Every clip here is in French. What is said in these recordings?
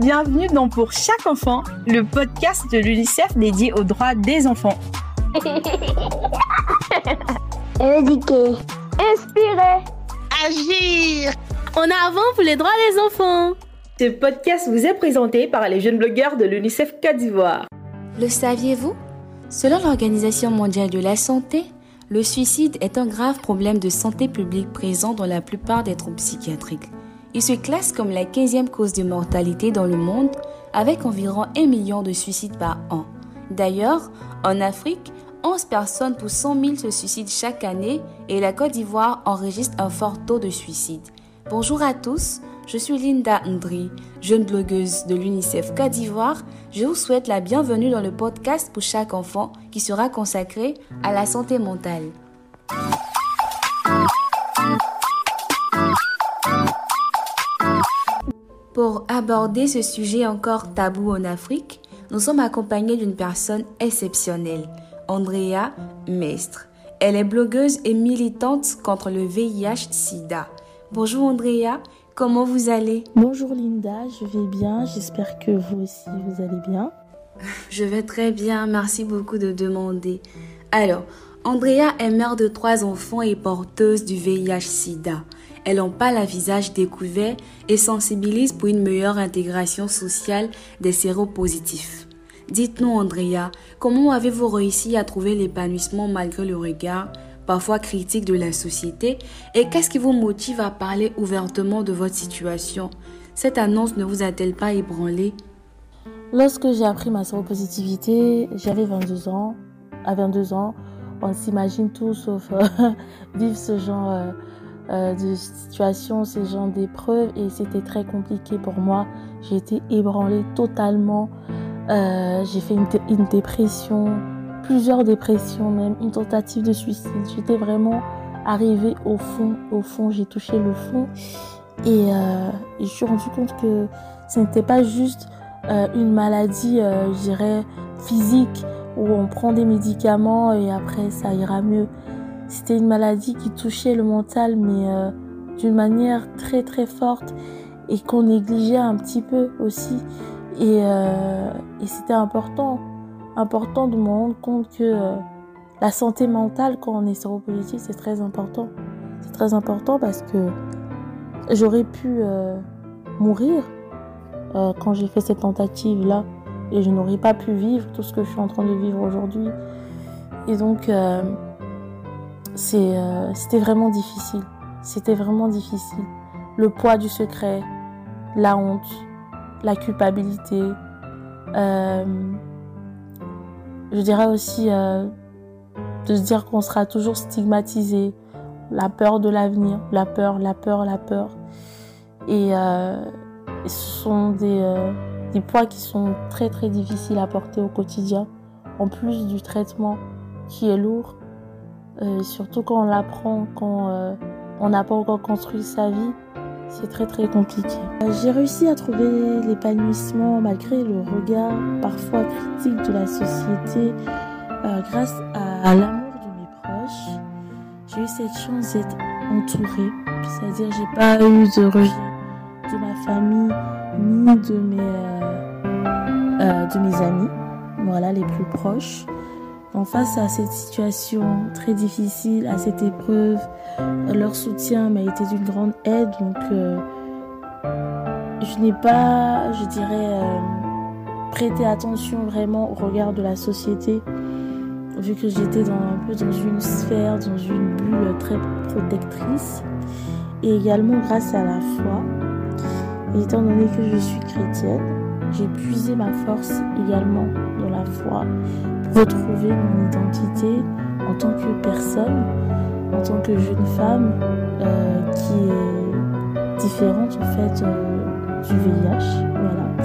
bienvenue dans Pour chaque enfant, le podcast de l'UNICEF dédié aux droits des enfants. Éduquer. Inspirer. Agir. En avant pour les droits des enfants. Ce podcast vous est présenté par les jeunes blogueurs de l'UNICEF Côte d'Ivoire. Le saviez-vous? Selon l'Organisation mondiale de la santé, le suicide est un grave problème de santé publique présent dans la plupart des troubles psychiatriques. Il se classe comme la 15e cause de mortalité dans le monde, avec environ 1 million de suicides par an. D'ailleurs, en Afrique, 11 personnes pour 100 000 se suicident chaque année et la Côte d'Ivoire enregistre un fort taux de suicide. Bonjour à tous, je suis Linda Ndri, jeune blogueuse de l'UNICEF Côte d'Ivoire. Je vous souhaite la bienvenue dans le podcast pour chaque enfant qui sera consacré à la santé mentale. Aborder ce sujet encore tabou en Afrique, nous sommes accompagnés d'une personne exceptionnelle, Andrea Mestre. Elle est blogueuse et militante contre le VIH-Sida. Bonjour Andrea, comment vous allez? Bonjour Linda, je vais bien, j'espère que vous aussi vous allez bien. Je vais très bien, merci beaucoup de demander. Alors, Andrea est mère de trois enfants et porteuse du VIH-Sida. Elle en parle à visage découvert et sensibilise pour une meilleure intégration sociale des séropositifs. Dites-nous, Andrea, comment avez-vous réussi à trouver l'épanouissement malgré le regard parfois critique de la société? Et qu'est-ce qui vous motive à parler ouvertement de votre situation? Cette annonce ne vous a-t-elle pas ébranlé? Lorsque j'ai appris ma séropositivité, j'avais 22 ans. À 22 ans, on s'imagine tout sauf euh, vivre ce genre euh, euh, de situation, ce genre d'épreuve et c'était très compliqué pour moi. J'ai été ébranlée totalement. j'ai fait une, dépression, plusieurs dépressions même, une tentative de suicide. J'étais vraiment arrivée au fond, au fond, j'ai touché le fond et je suis rendu compte que ce n'était pas juste une maladie, je dirais, physique où on prend des médicaments et après ça ira mieux. C'était une maladie qui touchait le mental, mais euh, d'une manière très très forte et qu'on négligeait un petit peu aussi. Et, euh, c'était important, important de me rendre compte que euh, la santé mentale quand on est séropositif, c'est très important. C'est très important parce que j'aurais pu mourir quand j'ai fait cette tentative-là et je n'aurais pas pu vivre tout ce que je suis en train de vivre aujourd'hui. Et donc, euh, c'était vraiment difficile. C'était vraiment difficile. Le poids du secret, la honte, la culpabilité. Euh, je dirais aussi euh, de se dire qu'on sera toujours stigmatisé. La peur de l'avenir, la peur, la peur, la peur. Et ce sont des, des poids qui sont très très difficiles à porter au quotidien. En plus du traitement qui est lourd, euh, surtout quand on l'apprend, quand euh, on n'a pas encore construit sa vie, c'est très très compliqué. Euh, j'ai réussi à trouver l'épanouissement malgré le regard parfois critique de la société grâce à, l'amour de mes proches. J'ai eu cette chance d'être entourée, c'est-à-dire j'ai pas eu de rejet de ma famille ni de mes, de mes amis, voilà les plus proches. En face à cette situation très difficile, à cette épreuve, leur soutien m'a été d'une grande aide. Donc, euh, je n'ai pas, je dirais, euh, prêté attention vraiment au regard de la société, vu que j'étais dans, un peu dans une sphère, dans une bulle très protectrice. Et également grâce à la foi. Et étant donné que je suis chrétienne, j'ai puisé ma force également dans la foi retrouver mon identité en tant que personne, en tant que jeune femme euh, qui est différente en fait euh, du VIH. Voilà.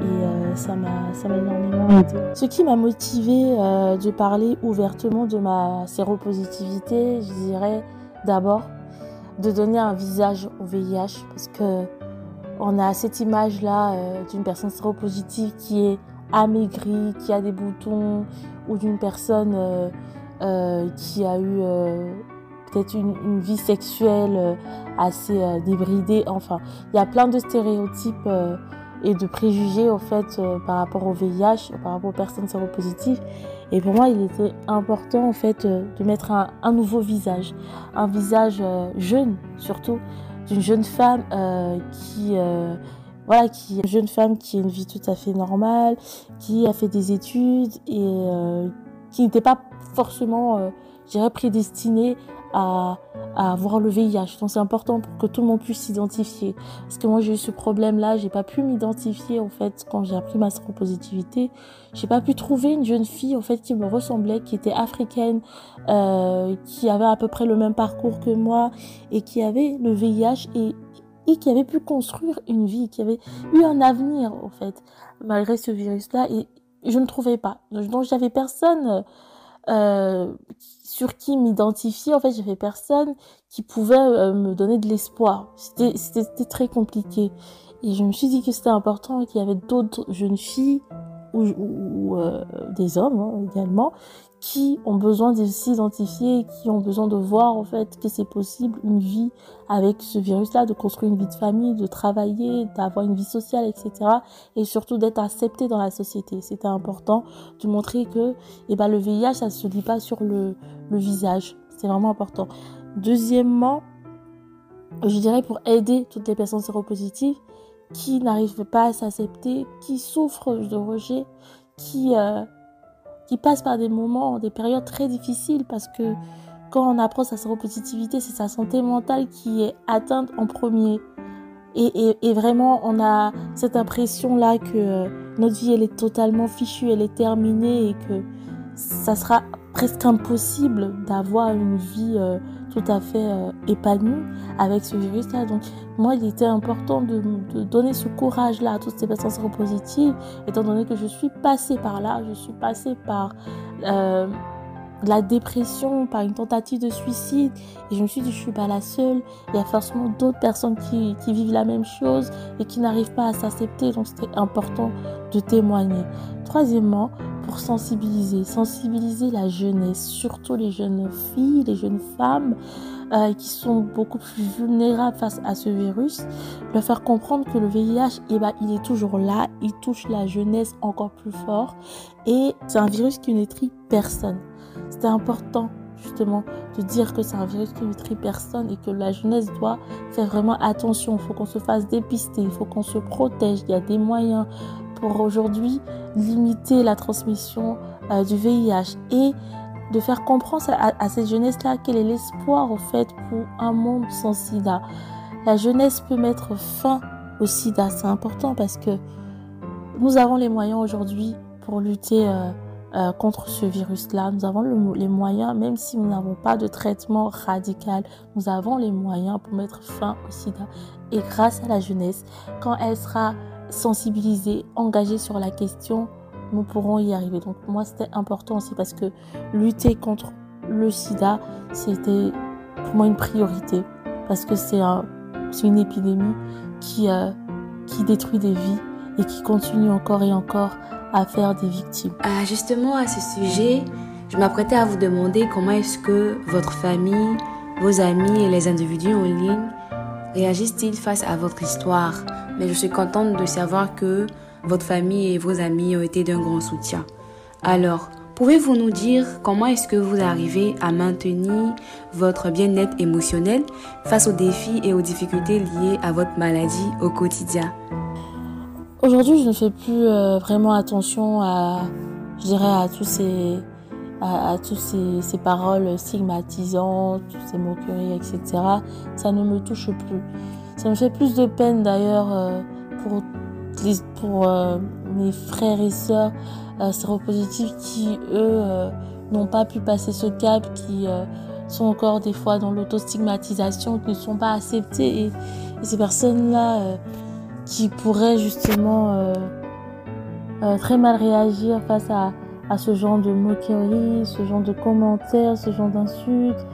Et euh, ça m'a énormément aidé. Ce qui m'a motivé de parler ouvertement de ma séropositivité, je dirais d'abord de donner un visage au VIH parce que on a cette image là d'une personne séropositive qui est amaigri, qui a des boutons, ou d'une personne euh, euh, qui a eu euh, peut-être une, vie sexuelle assez débridée. Enfin, il y a plein de stéréotypes et de préjugés en fait par rapport au VIH, par rapport aux personnes séropositives. Et pour moi, il était important en fait de mettre un nouveau visage, un visage jeune surtout, d'une jeune femme qui voilà, qui une jeune femme qui a une vie tout à fait normale, qui a fait des études et euh, qui n'était pas forcément, euh, je dirais, prédestinée à, avoir le VIH. Donc c'est important pour que tout le monde puisse s'identifier. Parce que moi j'ai eu ce problème-là, j'ai pas pu m'identifier en fait quand j'ai appris ma séropositivité. J'ai pas pu trouver une jeune fille en fait qui me ressemblait, qui était africaine, euh, qui avait à peu près le même parcours que moi et qui avait le VIH et et qui avait pu construire une vie, qui avait eu un avenir, en fait, malgré ce virus-là. Et je ne trouvais pas. Donc, j'avais personne euh, sur qui m'identifier. En fait, j'avais personne qui pouvait euh, me donner de l'espoir. C'était très compliqué. Et je me suis dit que c'était important qu'il y avait d'autres jeunes filles ou, ou euh, des hommes hein, également qui ont besoin de s'identifier, qui ont besoin de voir en fait que c'est possible une vie avec ce virus-là, de construire une vie de famille, de travailler, d'avoir une vie sociale, etc. Et surtout d'être accepté dans la société. C'était important de montrer que eh ben, le VIH, ça se lit pas sur le, le visage. C'est vraiment important. Deuxièmement, je dirais pour aider toutes les personnes séropositives qui n'arrivent pas à s'accepter, qui souffrent de rejet, qui... Euh, qui passe par des moments, des périodes très difficiles parce que quand on apprend sa séropositivité, c'est sa santé mentale qui est atteinte en premier. Et, et, et vraiment, on a cette impression-là que euh, notre vie, elle est totalement fichue, elle est terminée et que ça sera presque impossible d'avoir une vie euh, tout à fait euh, épanouie avec ce virus-là. Donc, moi, il était important de, donner ce courage-là à toutes ces personnes séropositives, étant donné que je suis passée par là, je suis passée par euh, la dépression, par une tentative de suicide, et je me suis dit, je suis pas la seule. Il y a forcément d'autres personnes qui, qui vivent la même chose et qui n'arrivent pas à s'accepter. Donc, c'était important de témoigner. Troisièmement, pour sensibiliser, sensibiliser la jeunesse, surtout les jeunes filles, les jeunes femmes euh, qui sont beaucoup plus vulnérables face à ce virus, leur faire comprendre que le VIH, eh ben, il est toujours là, il touche la jeunesse encore plus fort et c'est un virus qui ne détruit personne. C'était important justement de dire que c'est un virus qui ne détruit personne et que la jeunesse doit faire vraiment attention. Il faut qu'on se fasse dépister, il faut qu'on se protège. Il y a des moyens pour aujourd'hui limiter la transmission euh, du VIH et de faire comprendre à, cette jeunesse-là quel est l'espoir au fait pour un monde sans sida. La jeunesse peut mettre fin au sida, c'est important parce que nous avons les moyens aujourd'hui pour lutter euh, euh, contre ce virus-là. Nous avons les moyens, même si nous n'avons pas de traitement radical, nous avons les moyens pour mettre fin au sida. Et grâce à la jeunesse, quand elle sera sensibilisés, engagés sur la question, nous pourrons y arriver. Donc moi, c'était important aussi parce que lutter contre le sida, c'était pour moi une priorité parce que c'est un, une épidémie qui, euh, qui détruit des vies et qui continue encore et encore à faire des victimes. Ah, justement, à ce sujet, je m'apprêtais à vous demander comment est-ce que votre famille, vos amis et les individus en ligne réagissent-ils face à votre histoire? Mais je suis contente de savoir que votre famille et vos amis ont été d'un grand soutien. Alors, pouvez-vous nous dire comment est-ce que vous arrivez à maintenir votre bien-être émotionnel face aux défis et aux difficultés liées à votre maladie au quotidien? Aujourd'hui, je ne fais plus euh, vraiment attention à, je dirais, à tous ces, à, tous ces, ces, paroles stigmatisantes, toutes ces moqueries, etc. Ça ne me touche plus. Ça me fait plus de peine d'ailleurs euh, pour, pour euh, mes frères et sœurs euh, séropositifs qui, eux, n'ont pas pu passer ce cap, qui sont encore des fois dans l'autostigmatisation, qui ne sont pas acceptés. Et, ces personnes-là qui pourraient justement très mal réagir face à, à ce genre de moqueries, ce genre de commentaires, ce genre d'insultes.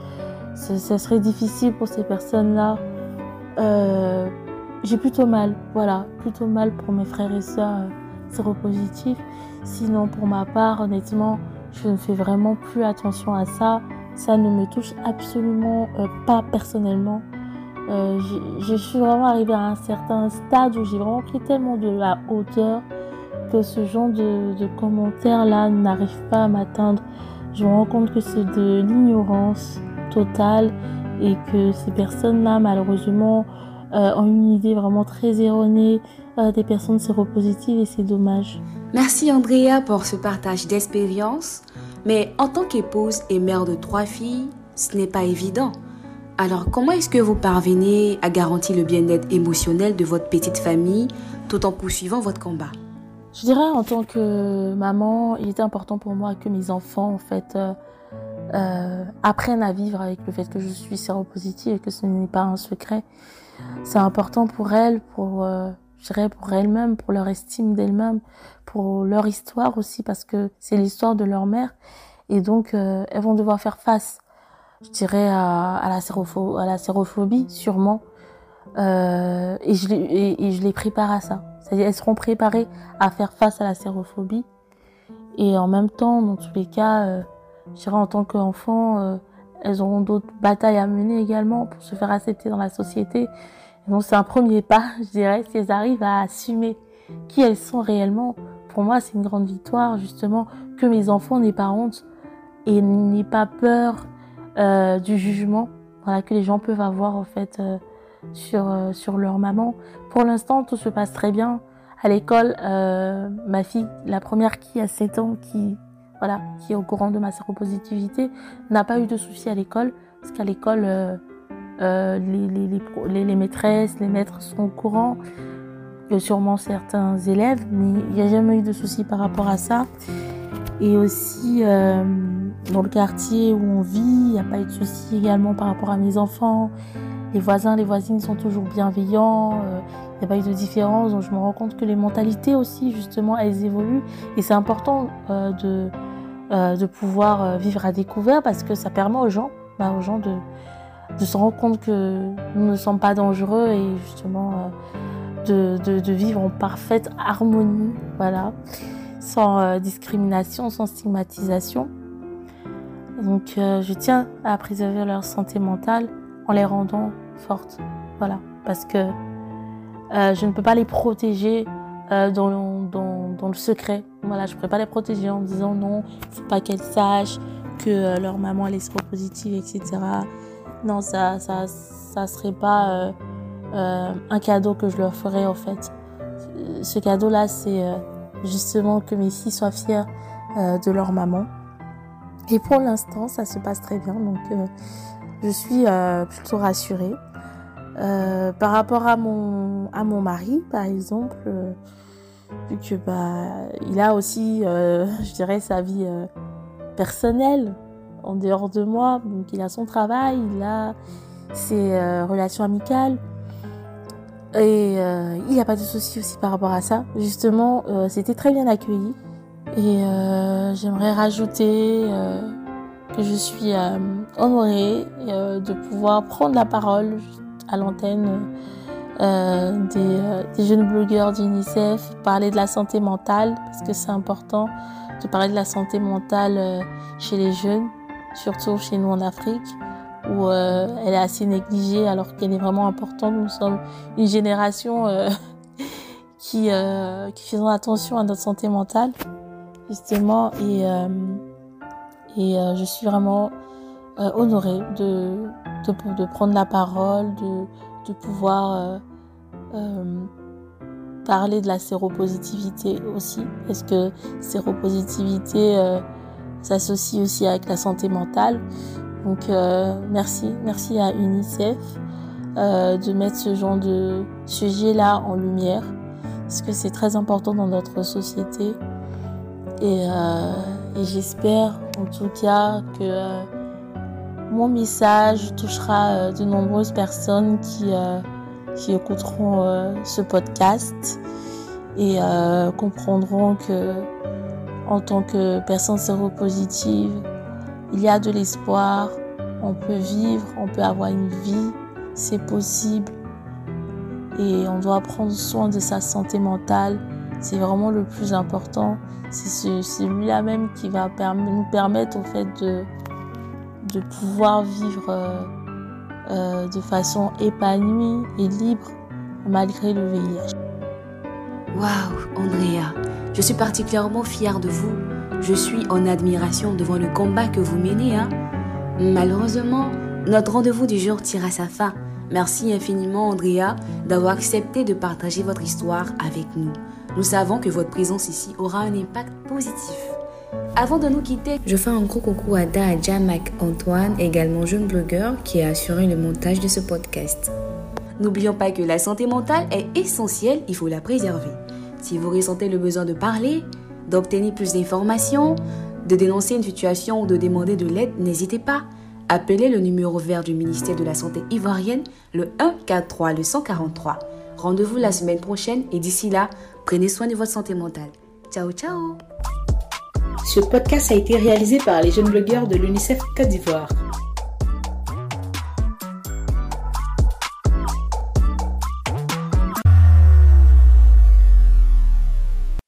Ça serait difficile pour ces personnes-là euh, j'ai plutôt mal, voilà, plutôt mal pour mes frères et sœurs euh, séropositifs. Sinon, pour ma part, honnêtement, je ne fais vraiment plus attention à ça. Ça ne me touche absolument euh, pas personnellement. Euh, je suis vraiment arrivée à un certain stade où j'ai vraiment pris tellement de la hauteur que ce genre de, de commentaires-là n'arrive pas à m'atteindre. Je me rends compte que c'est de l'ignorance totale et que ces personnes-là, malheureusement, euh, ont une idée vraiment très erronée euh, des personnes séropositives et c'est dommage. Merci Andrea pour ce partage d'expérience. Mais en tant qu'épouse et mère de trois filles, ce n'est pas évident. Alors comment est-ce que vous parvenez à garantir le bien-être émotionnel de votre petite famille tout en poursuivant votre combat? Je dirais en tant que maman, il était important pour moi que mes enfants en fait euh, euh, apprennent à vivre avec le fait que je suis séropositive et que ce n'est pas un secret. C'est important pour elles, pour euh, je dirais pour elles-mêmes, pour leur estime d'elles-mêmes, pour leur histoire aussi, parce que c'est l'histoire de leur mère. Et donc, euh, elles vont devoir faire face, je dirais, à, à, la, à la sérophobie, sûrement. Euh, et, je les, et, et, je les prépare à ça. C'est-à-dire, elles seront préparées à faire face à la sérophobie. Et en même temps, dans tous les cas, euh, je dirais, en tant qu'enfant, euh, elles auront d'autres batailles à mener également pour se faire accepter dans la société. Donc c'est un premier pas, je dirais, si elles arrivent à assumer qui elles sont réellement. Pour moi, c'est une grande victoire, justement, que mes enfants n'aient pas honte et n'aient pas peur euh, du jugement voilà, que les gens peuvent avoir, en fait, euh, sur, euh, sur leur maman. Pour l'instant, tout se passe très bien. À l'école, euh, ma fille, la première qui a 7 ans, qui, voilà, qui est au courant de ma séropositivité, n'a pas eu de soucis à l'école, parce qu'à l'école, euh, euh, les, les, les, les, maîtresses, les maîtres sont au courant, a sûrement certains élèves, mais il n'y a jamais eu de soucis par rapport à ça. Et aussi, euh, dans le quartier où on vit, il n'y a pas eu de soucis également par rapport à mes enfants. Les voisins, les voisines sont toujours bienveillants, euh, il n'y a pas eu de différence, donc je me rends compte que les mentalités aussi, justement, elles évoluent. Et c'est important de, de pouvoir vivre à découvert parce que ça permet aux gens, bah, aux gens de se rendre compte que nous ne sommes pas dangereux et justement euh, de, vivre en parfaite harmonie, voilà, sans euh, discrimination, sans stigmatisation. Donc euh, je tiens à préserver leur santé mentale en les rendant fortes, voilà, parce que je ne peux pas les protéger dans, dans, le secret. Voilà, je ne pourrais pas les protéger en disant non, il ne faut pas qu'elles sachent que leur maman elle est séropositive, etc non, ça, ça, ça serait pas euh, euh, un cadeau que je leur ferais en fait. Ce cadeau-là, c'est euh, justement que mes filles soient fières euh, de leur maman. Et pour l'instant, ça se passe très bien, donc euh, je suis plutôt rassurée. par rapport à mon à mon mari, par exemple, vu que bah il a aussi, je dirais, sa vie personnelle en dehors de moi. Donc il a son travail, il a ses euh, relations amicales. Et euh, il n'y a pas de souci aussi par rapport à ça. Justement, euh, c'était très bien accueilli. Et euh, j'aimerais rajouter euh, que je suis honorée de pouvoir prendre la parole à l'antenne des, des, jeunes blogueurs d'UNICEF, parler de la santé mentale, parce que c'est important de parler de la santé mentale chez les jeunes surtout chez nous en Afrique, où euh, elle est assez négligée alors qu'elle est vraiment importante. Nous sommes une génération euh, qui, euh, qui faisons attention à notre santé mentale, justement, et, euh, et euh, je suis vraiment honorée de, de, de, prendre la parole, de, de pouvoir parler de la séropositivité aussi, parce que séropositivité s'associe aussi avec la santé mentale. Donc euh, merci, merci à UNICEF euh, de mettre ce genre de sujet-là en lumière, parce que c'est très important dans notre société. Et, euh, j'espère en tout cas que euh, mon message touchera euh, de nombreuses personnes qui, euh, qui écouteront ce podcast et comprendront que en tant que personne séropositive, il y a de l'espoir, on peut vivre, on peut avoir une vie, c'est possible. Et on doit prendre soin de sa santé mentale. C'est vraiment le plus important. C'est celui-là même qui va nous permettre au fait de, de pouvoir vivre euh, euh, de façon épanouie et libre malgré le VIH. Waouh, Andrea, je suis particulièrement fière de vous. Je suis en admiration devant le combat que vous menez. Hein. Malheureusement, notre rendez-vous du jour tire à sa fin. Merci infiniment, Andrea, d'avoir accepté de partager votre histoire avec nous. Nous savons que votre présence ici aura un impact positif. Avant de nous quitter, je fais un gros coucou à Da Jamak Antoine, également jeune blogueur, qui a assuré le montage de ce podcast. N'oublions pas que la santé mentale est essentielle, il faut la préserver. Si vous ressentez le besoin de parler, d'obtenir plus d'informations, de dénoncer une situation ou de demander de l'aide, n'hésitez pas. Appelez le numéro vert du ministère de la Santé ivoirienne, le 143, le 143. Rendez-vous la semaine prochaine et d'ici là, prenez soin de votre santé mentale. Ciao, ciao Ce podcast a été réalisé par les jeunes blogueurs de l'UNICEF Côte d'Ivoire.